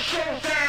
Shit.